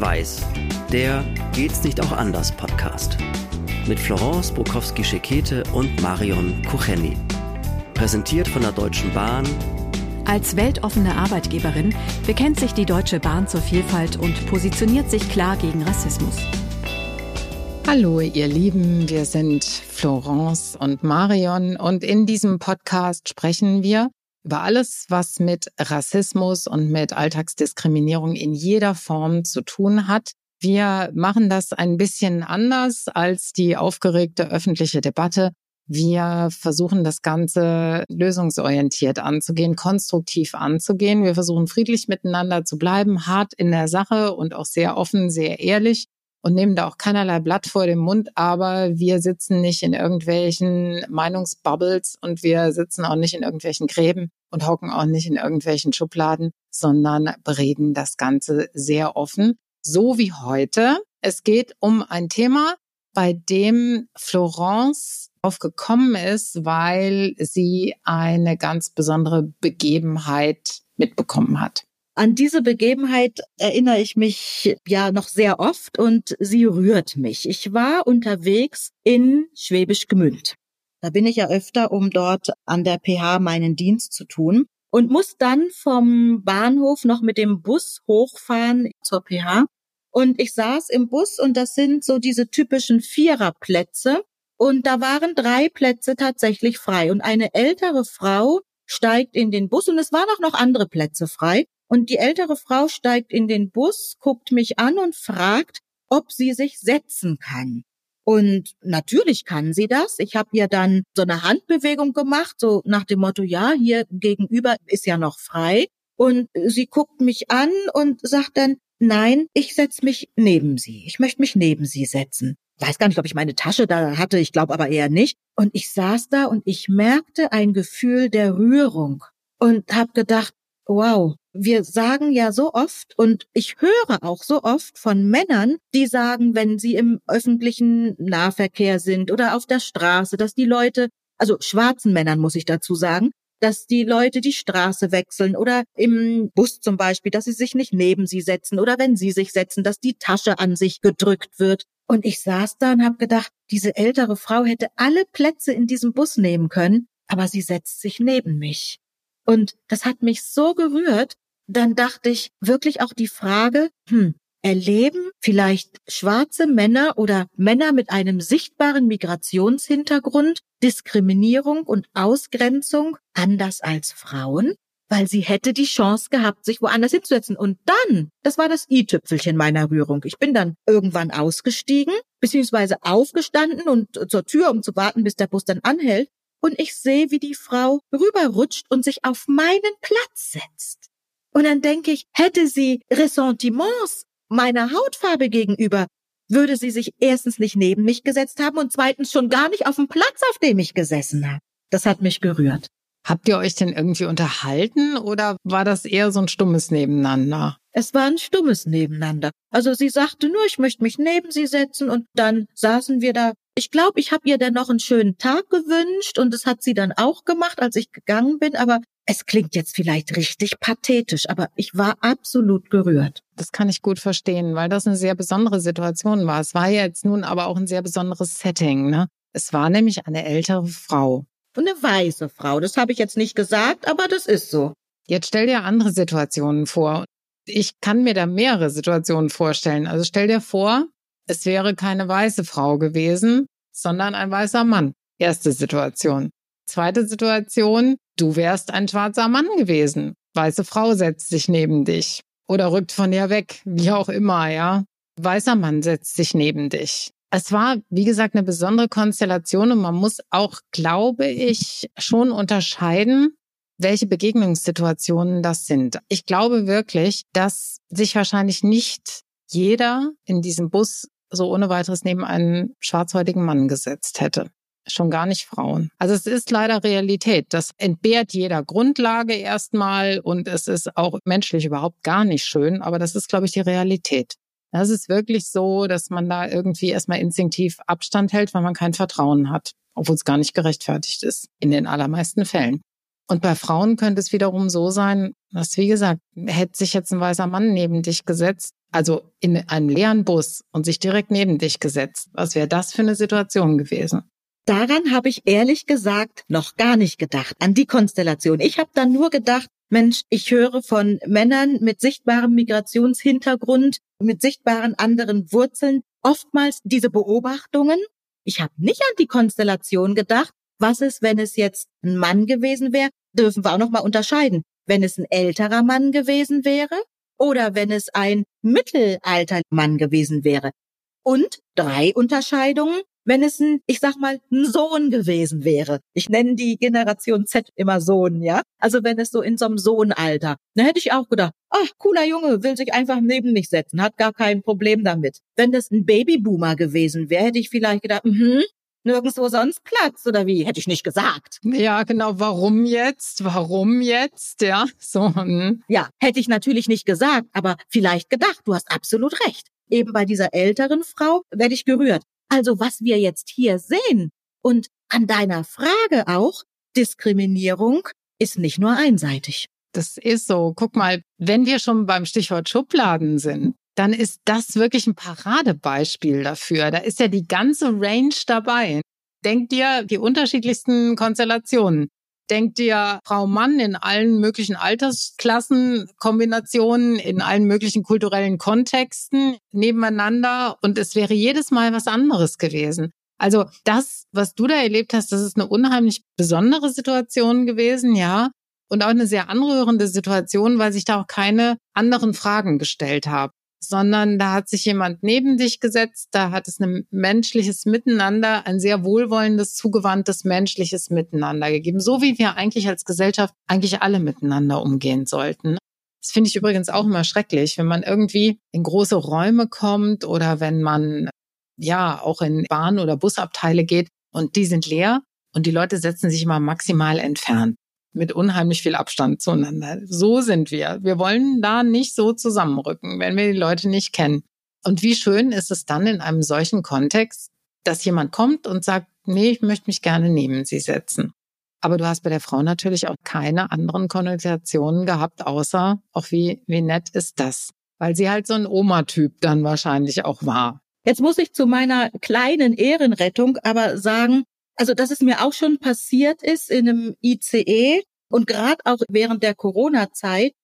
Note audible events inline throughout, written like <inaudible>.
Schwarz-Weiß, der Geht's nicht auch anders Podcast. Mit Florence Bukowski-Schekete und Marion Kucheni. Präsentiert von der Deutschen Bahn. Als weltoffene Arbeitgeberin bekennt sich die Deutsche Bahn zur Vielfalt und positioniert sich klar gegen Rassismus. Hallo, ihr Lieben, wir sind Florence und Marion und in diesem Podcast sprechen wir über alles, was mit Rassismus und mit Alltagsdiskriminierung in jeder Form zu tun hat. Wir machen das ein bisschen anders als die aufgeregte öffentliche Debatte. Wir versuchen das Ganze lösungsorientiert anzugehen, konstruktiv anzugehen. Wir versuchen friedlich miteinander zu bleiben, hart in der Sache und auch sehr offen, sehr ehrlich und nehmen da auch keinerlei Blatt vor dem Mund, aber wir sitzen nicht in irgendwelchen Meinungsbubbles und wir sitzen auch nicht in irgendwelchen Gräben und hocken auch nicht in irgendwelchen Schubladen, sondern bereden das Ganze sehr offen, so wie heute. Es geht um ein Thema, bei dem Florence aufgekommen ist, weil sie eine ganz besondere Begebenheit mitbekommen hat. An diese Begebenheit erinnere ich mich ja noch sehr oft und sie rührt mich. Ich war unterwegs in Schwäbisch Gmünd. Da bin ich ja öfter, um dort an der PH meinen Dienst zu tun und muss dann vom Bahnhof noch mit dem Bus hochfahren zur PH. Und ich saß im Bus und das sind so diese typischen Viererplätze. Und da waren drei Plätze tatsächlich frei. Und eine ältere Frau steigt in den Bus und es waren auch noch andere Plätze frei. Und die ältere Frau steigt in den Bus, guckt mich an und fragt, ob sie sich setzen kann. Und natürlich kann sie das. Ich habe ihr dann so eine Handbewegung gemacht, so nach dem Motto, ja, hier gegenüber ist ja noch frei. Und sie guckt mich an und sagt dann, nein, ich setz mich neben sie. Ich möchte mich neben sie setzen. Weiß gar nicht, ob ich meine Tasche da hatte, ich glaube aber eher nicht. Und ich saß da und ich merkte ein Gefühl der Rührung und habe gedacht, wow, wir sagen ja so oft und ich höre auch so oft von Männern, die sagen, wenn sie im öffentlichen Nahverkehr sind oder auf der Straße, dass die Leute, also schwarzen Männern muss ich dazu sagen, dass die Leute die Straße wechseln oder im Bus zum Beispiel, dass sie sich nicht neben sie setzen oder wenn sie sich setzen, dass die Tasche an sich gedrückt wird. Und ich saß da und habe gedacht, diese ältere Frau hätte alle Plätze in diesem Bus nehmen können, aber sie setzt sich neben mich. Und das hat mich so gerührt, dann dachte ich wirklich auch die Frage, hm, erleben vielleicht schwarze Männer oder Männer mit einem sichtbaren Migrationshintergrund Diskriminierung und Ausgrenzung anders als Frauen? Weil sie hätte die Chance gehabt, sich woanders hinzusetzen. Und dann, das war das i-Tüpfelchen meiner Rührung. Ich bin dann irgendwann ausgestiegen, beziehungsweise aufgestanden und zur Tür, um zu warten, bis der Bus dann anhält und ich sehe, wie die Frau rüberrutscht und sich auf meinen Platz setzt. Und dann denke ich, hätte sie Ressentiments meiner Hautfarbe gegenüber, würde sie sich erstens nicht neben mich gesetzt haben und zweitens schon gar nicht auf dem Platz, auf dem ich gesessen habe. Das hat mich gerührt. Habt ihr euch denn irgendwie unterhalten oder war das eher so ein stummes Nebeneinander? Es war ein stummes Nebeneinander. Also sie sagte nur, ich möchte mich neben sie setzen und dann saßen wir da ich glaube, ich habe ihr dann noch einen schönen Tag gewünscht und das hat sie dann auch gemacht, als ich gegangen bin. Aber es klingt jetzt vielleicht richtig pathetisch, aber ich war absolut gerührt. Das kann ich gut verstehen, weil das eine sehr besondere Situation war. Es war jetzt nun aber auch ein sehr besonderes Setting. Ne? Es war nämlich eine ältere Frau. Eine weiße Frau, das habe ich jetzt nicht gesagt, aber das ist so. Jetzt stell dir andere Situationen vor. Ich kann mir da mehrere Situationen vorstellen. Also stell dir vor, es wäre keine weiße Frau gewesen, sondern ein weißer Mann. Erste Situation. Zweite Situation, du wärst ein schwarzer Mann gewesen. Weiße Frau setzt sich neben dich oder rückt von dir weg, wie auch immer, ja. Weißer Mann setzt sich neben dich. Es war, wie gesagt, eine besondere Konstellation und man muss auch, glaube ich, schon unterscheiden, welche Begegnungssituationen das sind. Ich glaube wirklich, dass sich wahrscheinlich nicht jeder in diesem Bus so ohne weiteres neben einen schwarzhäutigen Mann gesetzt hätte. Schon gar nicht Frauen. Also es ist leider Realität. Das entbehrt jeder Grundlage erstmal und es ist auch menschlich überhaupt gar nicht schön, aber das ist, glaube ich, die Realität. Das ist wirklich so, dass man da irgendwie erstmal instinktiv Abstand hält, weil man kein Vertrauen hat, obwohl es gar nicht gerechtfertigt ist, in den allermeisten Fällen. Und bei Frauen könnte es wiederum so sein, dass, wie gesagt, hätte sich jetzt ein weißer Mann neben dich gesetzt, Also in einem leeren Bus und sich direkt neben dich gesetzt. Was wäre das für eine Situation gewesen? Daran habe ich ehrlich gesagt noch gar nicht gedacht, an die Konstellation. Ich habe dann nur gedacht, Mensch, ich höre von Männern mit sichtbarem Migrationshintergrund, mit sichtbaren anderen Wurzeln oftmals diese Beobachtungen. Ich habe nicht an die Konstellation gedacht. Was ist, wenn es jetzt ein Mann gewesen wäre? Dürfen wir auch noch mal unterscheiden. Wenn es ein älterer Mann gewesen wäre oder wenn es ein mittelalter Mann gewesen wäre. Und drei Unterscheidungen wenn es ein, ich sag mal, ein Sohn gewesen wäre. Ich nenne die Generation Z immer Sohn, ja? Also wenn es so in so einem Sohnalter, dann hätte ich auch gedacht, ach, cooler Junge, will sich einfach neben mich setzen, hat gar kein Problem damit. Wenn das ein Babyboomer gewesen wäre, hätte ich vielleicht gedacht, mhm, nirgendwo sonst Platz oder wie? Hätte ich nicht gesagt. Ja, genau. Warum jetzt? Warum jetzt? Ja, so. Hm. Ja, hätte ich natürlich nicht gesagt, aber vielleicht gedacht. Du hast absolut recht. Eben bei dieser älteren Frau werde ich gerührt. Also was wir jetzt hier sehen und an deiner Frage auch, Diskriminierung ist nicht nur einseitig. Das ist so. Guck mal, wenn wir schon beim Stichwort Schubladen sind, dann ist das wirklich ein Paradebeispiel dafür. Da ist ja die ganze Range dabei. Denk dir die unterschiedlichsten Konstellationen. Denk dir Frau Mann in allen möglichen Altersklassen, Kombinationen, in allen möglichen kulturellen Kontexten nebeneinander und es wäre jedes Mal was anderes gewesen. Also das, was du da erlebt hast, das ist eine unheimlich besondere Situation gewesen, ja. Und auch eine sehr anrührende Situation, weil sich da auch keine anderen Fragen gestellt haben sondern da hat sich jemand neben dich gesetzt, da hat es ein menschliches Miteinander, ein sehr wohlwollendes, zugewandtes menschliches Miteinander gegeben, so wie wir eigentlich als Gesellschaft eigentlich alle miteinander umgehen sollten. Das finde ich übrigens auch immer schrecklich, wenn man irgendwie in große Räume kommt oder wenn man ja auch in Bahn- oder Busabteile geht und die sind leer und die Leute setzen sich immer maximal entfernt mit unheimlich viel Abstand zueinander. So sind wir. Wir wollen da nicht so zusammenrücken, wenn wir die Leute nicht kennen. Und wie schön ist es dann in einem solchen Kontext, dass jemand kommt und sagt, nee, ich möchte mich gerne neben Sie setzen. Aber du hast bei der Frau natürlich auch keine anderen Konnotationen gehabt, außer auch wie, wie nett ist das? Weil sie halt so ein Oma-Typ dann wahrscheinlich auch war. Jetzt muss ich zu meiner kleinen Ehrenrettung aber sagen, also, dass es mir auch schon passiert ist in einem ICE und gerade auch während der Corona-Zeit,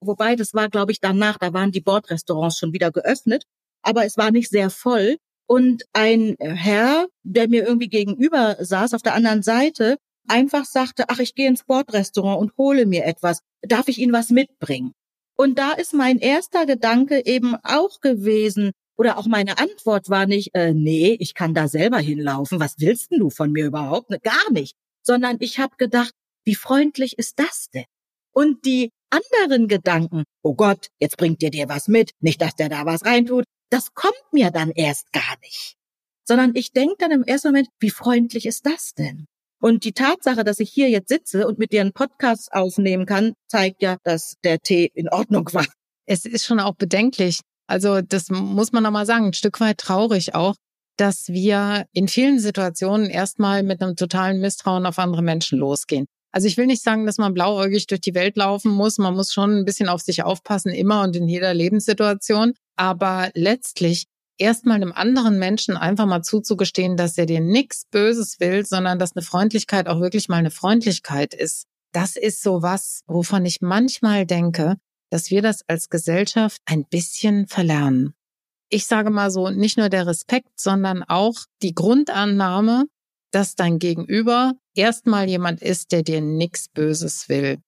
wobei das war, glaube ich, danach, da waren die Bordrestaurants schon wieder geöffnet, aber es war nicht sehr voll. Und ein Herr, der mir irgendwie gegenüber saß auf der anderen Seite, einfach sagte, ach, ich gehe ins Bordrestaurant und hole mir etwas. Darf ich Ihnen was mitbringen? Und da ist mein erster Gedanke eben auch gewesen, oder auch meine Antwort war nicht, äh, nee, ich kann da selber hinlaufen. Was willst denn du von mir überhaupt? Ne, gar nicht. Sondern ich habe gedacht, wie freundlich ist das denn? Und die anderen Gedanken, oh Gott, jetzt bringt dir dir was mit, nicht, dass der da was reintut, das kommt mir dann erst gar nicht. Sondern ich denke dann im ersten Moment, wie freundlich ist das denn? Und die Tatsache, dass ich hier jetzt sitze und mit dir einen Podcast aufnehmen kann, zeigt ja, dass der Tee in Ordnung war. Es ist schon auch bedenklich, also das muss man nochmal sagen, ein Stück weit traurig auch, dass wir in vielen Situationen erstmal mit einem totalen Misstrauen auf andere Menschen losgehen. Also ich will nicht sagen, dass man blauäugig durch die Welt laufen muss. Man muss schon ein bisschen auf sich aufpassen, immer und in jeder Lebenssituation. Aber letztlich erstmal einem anderen Menschen einfach mal zuzugestehen, dass er dir nichts Böses will, sondern dass eine Freundlichkeit auch wirklich mal eine Freundlichkeit ist. Das ist so was, wovon ich manchmal denke, dass wir das als Gesellschaft ein bisschen verlernen. Ich sage mal so, nicht nur der Respekt, sondern auch die Grundannahme, dass dein Gegenüber erstmal jemand ist, der dir nichts Böses will.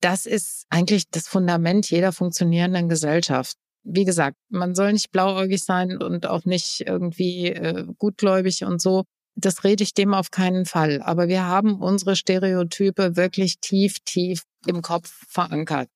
Das ist eigentlich das Fundament jeder funktionierenden Gesellschaft. Wie gesagt, man soll nicht blauäugig sein und auch nicht irgendwie äh, gutgläubig und so. Das rede ich dem auf keinen Fall. Aber wir haben unsere Stereotype wirklich tief, tief im Kopf verankert.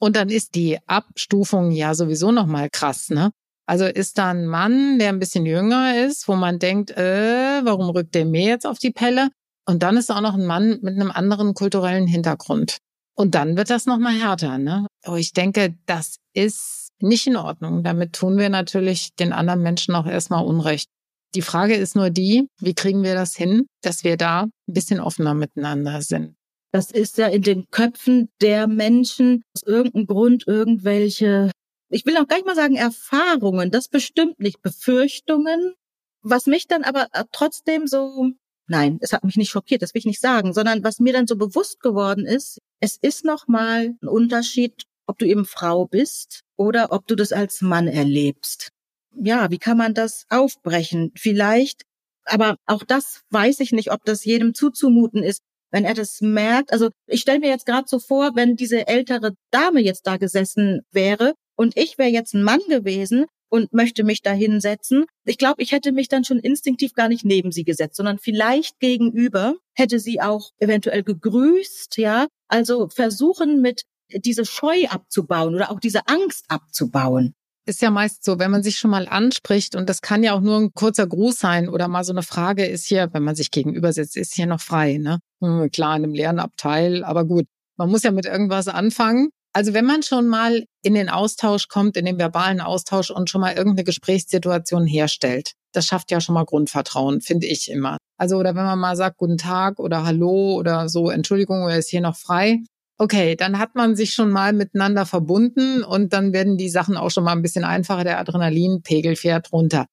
Und dann ist die Abstufung ja sowieso nochmal krass, ne? Also ist da ein Mann, der ein bisschen jünger ist, wo man denkt, äh, warum rückt der mir jetzt auf die Pelle? Und dann ist auch noch ein Mann mit einem anderen kulturellen Hintergrund. Und dann wird das nochmal härter, ne? Aber ich denke, das ist nicht in Ordnung. Damit tun wir natürlich den anderen Menschen auch erstmal Unrecht. Die Frage ist nur die, wie kriegen wir das hin, dass wir da ein bisschen offener miteinander sind? Das ist ja in den Köpfen der Menschen aus irgendeinem Grund irgendwelche ich will auch gar nicht mal sagen Erfahrungen, das bestimmt nicht, Befürchtungen, was mich dann aber trotzdem so, nein, es hat mich nicht schockiert, das will ich nicht sagen, sondern was mir dann so bewusst geworden ist, es ist nochmal ein Unterschied, ob du eben Frau bist oder ob du das als Mann erlebst. Ja, wie kann man das aufbrechen? Vielleicht, aber auch das weiß ich nicht, ob das jedem zuzumuten ist wenn er das merkt. Also ich stelle mir jetzt gerade so vor, wenn diese ältere Dame jetzt da gesessen wäre und ich wäre jetzt ein Mann gewesen und möchte mich da hinsetzen. Ich glaube, ich hätte mich dann schon instinktiv gar nicht neben sie gesetzt, sondern vielleicht gegenüber hätte sie auch eventuell gegrüßt, ja. Also versuchen mit diese Scheu abzubauen oder auch diese Angst abzubauen ist ja meist so, wenn man sich schon mal anspricht, und das kann ja auch nur ein kurzer Gruß sein oder mal so eine Frage ist hier, wenn man sich gegenüber sitzt, ist hier noch frei, ne? Hm, klar, in einem leeren Abteil, aber gut, man muss ja mit irgendwas anfangen. Also wenn man schon mal in den Austausch kommt, in den verbalen Austausch und schon mal irgendeine Gesprächssituation herstellt, das schafft ja schon mal Grundvertrauen, finde ich immer. Also oder wenn man mal sagt Guten Tag oder Hallo oder so, Entschuldigung, er ist hier noch frei, Okay, dann hat man sich schon mal miteinander verbunden und dann werden die Sachen auch schon mal ein bisschen einfacher. Der Adrenalinpegel fährt runter.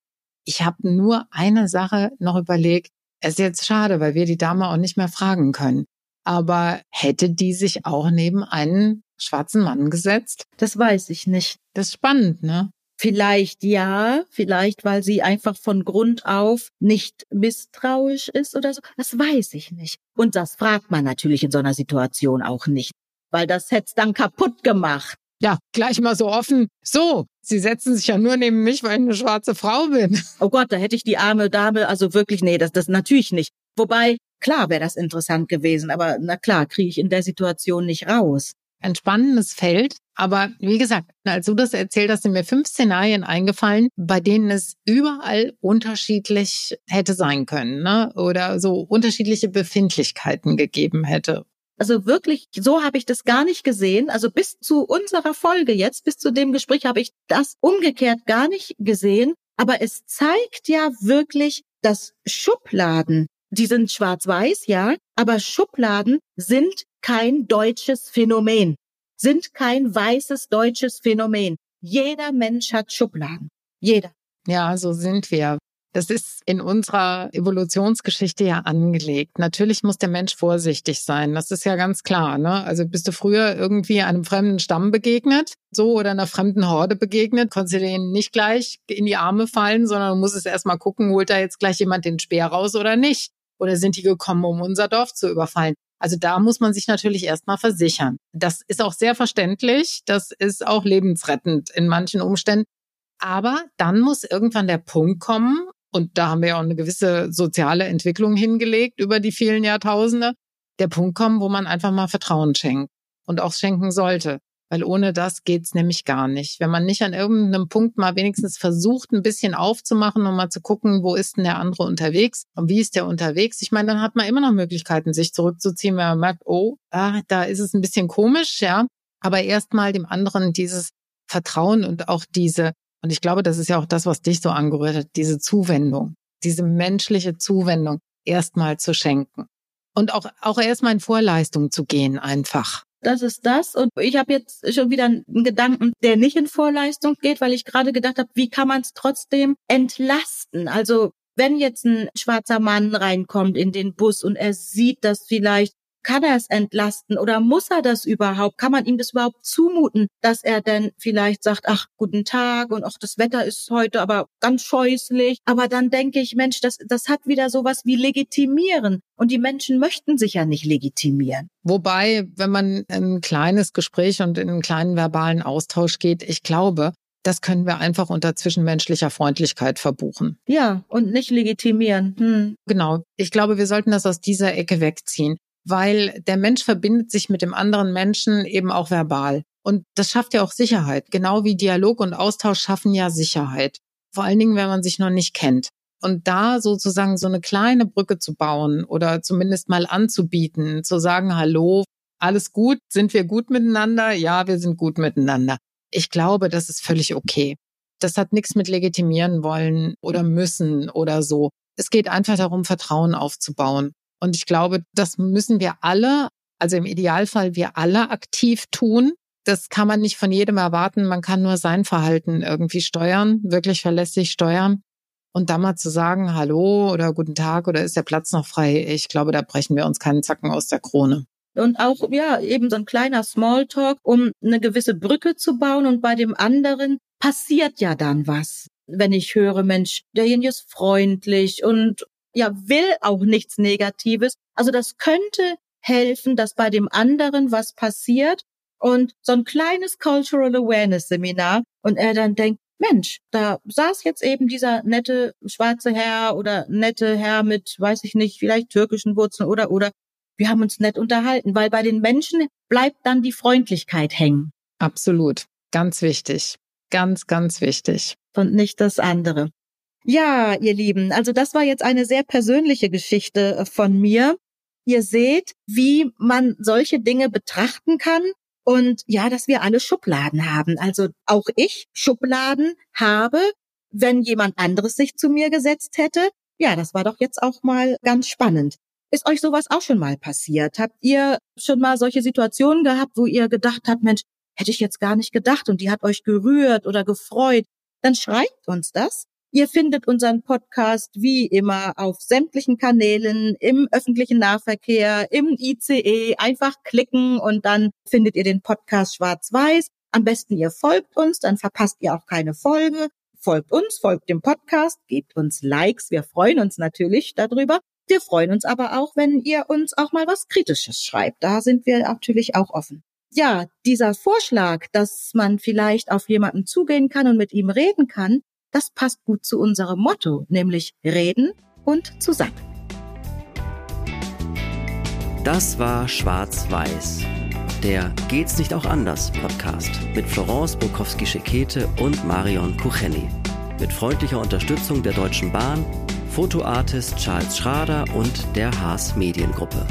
Ich habe nur eine Sache noch überlegt. Es ist jetzt schade, weil wir die Dame auch nicht mehr fragen können. Aber hätte die sich auch neben einen schwarzen Mann gesetzt? Das weiß ich nicht. Das ist spannend, ne? Vielleicht ja, vielleicht weil sie einfach von Grund auf nicht misstrauisch ist oder so. Das weiß ich nicht. Und das fragt man natürlich in so einer Situation auch nicht, weil das hätte dann kaputt gemacht. Ja, gleich mal so offen. So, Sie setzen sich ja nur neben mich, weil ich eine schwarze Frau bin. <laughs> Oh Gott, da hätte ich die arme Dame, also wirklich, nee, das, das natürlich nicht. Wobei, klar wäre das interessant gewesen, aber na klar, kriege ich in der Situation nicht raus ein spannendes Feld. Aber wie gesagt, als du das erzählt hast, sind mir fünf Szenarien eingefallen, bei denen es überall unterschiedlich hätte sein können, ne? Oder so unterschiedliche Befindlichkeiten gegeben hätte. Also wirklich, so habe ich das gar nicht gesehen. Also bis zu unserer Folge jetzt, bis zu dem Gespräch habe ich das umgekehrt gar nicht gesehen. Aber es zeigt ja wirklich, dass Schubladen, die sind schwarz-weiß, ja, aber Schubladen sind kein deutsches Phänomen, sind kein weißes deutsches Phänomen. Jeder Mensch hat Schubladen. Jeder. Ja, so sind wir. Das ist in unserer Evolutionsgeschichte ja angelegt. Natürlich muss der Mensch vorsichtig sein. Das ist ja ganz klar. Ne? Also bist du früher irgendwie einem fremden Stamm begegnet, so oder einer fremden Horde begegnet, konntest du denen nicht gleich in die Arme fallen, sondern du musstest erst mal gucken, holt da jetzt gleich jemand den Speer raus oder nicht? Oder sind die gekommen, um unser Dorf zu überfallen? Also da muss man sich natürlich erstmal versichern. Das ist auch sehr verständlich. Das ist auch lebensrettend in manchen Umständen. Aber dann muss irgendwann der Punkt kommen, und da haben wir ja auch eine gewisse soziale Entwicklung hingelegt über die vielen Jahrtausende, der Punkt kommen, wo man einfach mal Vertrauen schenkt und auch schenken sollte. Weil ohne das geht's nämlich gar nicht. Wenn man nicht an irgendeinem Punkt mal wenigstens versucht, ein bisschen aufzumachen und mal zu gucken, wo ist denn der andere unterwegs und wie ist der unterwegs. Ich meine, dann hat man immer noch Möglichkeiten, sich zurückzuziehen, wenn man merkt, oh, ah, da ist es ein bisschen komisch, ja. Aber erstmal dem anderen dieses Vertrauen und auch diese, und ich glaube, das ist ja auch das, was dich so angerührt hat, diese Zuwendung, diese menschliche Zuwendung erstmal zu schenken. Und auch, auch erstmal in Vorleistung zu gehen einfach das ist das. Und ich habe jetzt schon wieder einen Gedanken, der nicht in Vorleistung geht, weil ich gerade gedacht habe, wie kann man es trotzdem entlasten? Also wenn jetzt ein schwarzer Mann reinkommt in den Bus und er sieht, dass vielleicht kann er es entlasten oder muss er das überhaupt? Kann man ihm das überhaupt zumuten, dass er denn vielleicht sagt, ach, guten Tag und auch das Wetter ist heute aber ganz scheußlich. Aber dann denke ich, Mensch, das, das hat wieder sowas wie legitimieren. Und die Menschen möchten sich ja nicht legitimieren. Wobei, wenn man ein kleines Gespräch und in einen kleinen verbalen Austausch geht, ich glaube, das können wir einfach unter zwischenmenschlicher Freundlichkeit verbuchen. Ja, und nicht legitimieren. Hm. Genau. Ich glaube, wir sollten das aus dieser Ecke wegziehen weil der Mensch verbindet sich mit dem anderen Menschen eben auch verbal. Und das schafft ja auch Sicherheit. Genau wie Dialog und Austausch schaffen ja Sicherheit. Vor allen Dingen, wenn man sich noch nicht kennt. Und da sozusagen so eine kleine Brücke zu bauen oder zumindest mal anzubieten, zu sagen, hallo, alles gut, sind wir gut miteinander? Ja, wir sind gut miteinander. Ich glaube, das ist völlig okay. Das hat nichts mit legitimieren wollen oder müssen oder so. Es geht einfach darum, Vertrauen aufzubauen. Und ich glaube, das müssen wir alle, also im Idealfall wir alle aktiv tun. das kann man nicht von jedem erwarten. Man kann nur sein Verhalten irgendwie steuern, wirklich verlässlich steuern. Und da mal zu sagen, hallo oder guten Tag oder ist der Platz noch frei? Ich glaube, da brechen wir uns keinen Zacken aus der Krone. Und auch, ja, eben so ein kleiner Smalltalk, um eine gewisse Brücke zu bauen. Und bei dem anderen passiert ja dann was. Wenn ich höre, Mensch, derjenige ist freundlich und ja, will auch nichts Negatives. Also das könnte helfen, dass bei dem anderen was passiert und so ein kleines Cultural Awareness Seminar und er dann denkt, Mensch, da saß jetzt eben dieser nette schwarze Herr oder nette Herr mit, weiß ich nicht, vielleicht türkischen Wurzeln oder, oder. Wir haben uns nett unterhalten, weil bei den Menschen bleibt dann die Freundlichkeit hängen. Absolut. Ganz wichtig. Ganz, ganz wichtig. Und nicht das andere. Ja, ihr Lieben, also das war jetzt eine sehr persönliche Geschichte äh, von mir. Ihr seht, wie man solche Dinge betrachten kann und ja, dass wir alle Schubladen haben. Also auch ich Schubladen habe, wenn jemand anderes sich zu mir gesetzt hätte. Ja, das war doch jetzt auch mal ganz spannend. Ist euch sowas auch schon mal passiert? Habt ihr schon mal solche Situationen gehabt, wo ihr gedacht habt, Mensch, hätte ich jetzt gar nicht gedacht und die hat euch gerührt oder gefreut? Dann schreibt uns das Ihr findet unseren Podcast wie immer auf sämtlichen Kanälen, im öffentlichen Nahverkehr, im ICE. Einfach klicken und dann findet ihr den Podcast schwarz-weiß. Am besten ihr folgt uns, dann verpasst ihr auch keine Folge. Folgt uns, folgt dem Podcast, gebt uns Likes. Wir freuen uns natürlich darüber. Wir freuen uns aber auch, wenn ihr uns auch mal was Kritisches schreibt. Da sind wir natürlich auch offen. Ja, dieser Vorschlag, dass man vielleicht auf jemanden zugehen kann und mit ihm reden kann, das passt gut zu unserem Motto, nämlich reden und zusammen. Das war Schwarz-Weiß, der Geht's nicht auch anders Podcast mit Florence Bukowski-Schekete und Marion Kucheni. Mit freundlicher Unterstützung der Deutschen Bahn, Fotoartist Charles Schrader und der Haas Mediengruppe.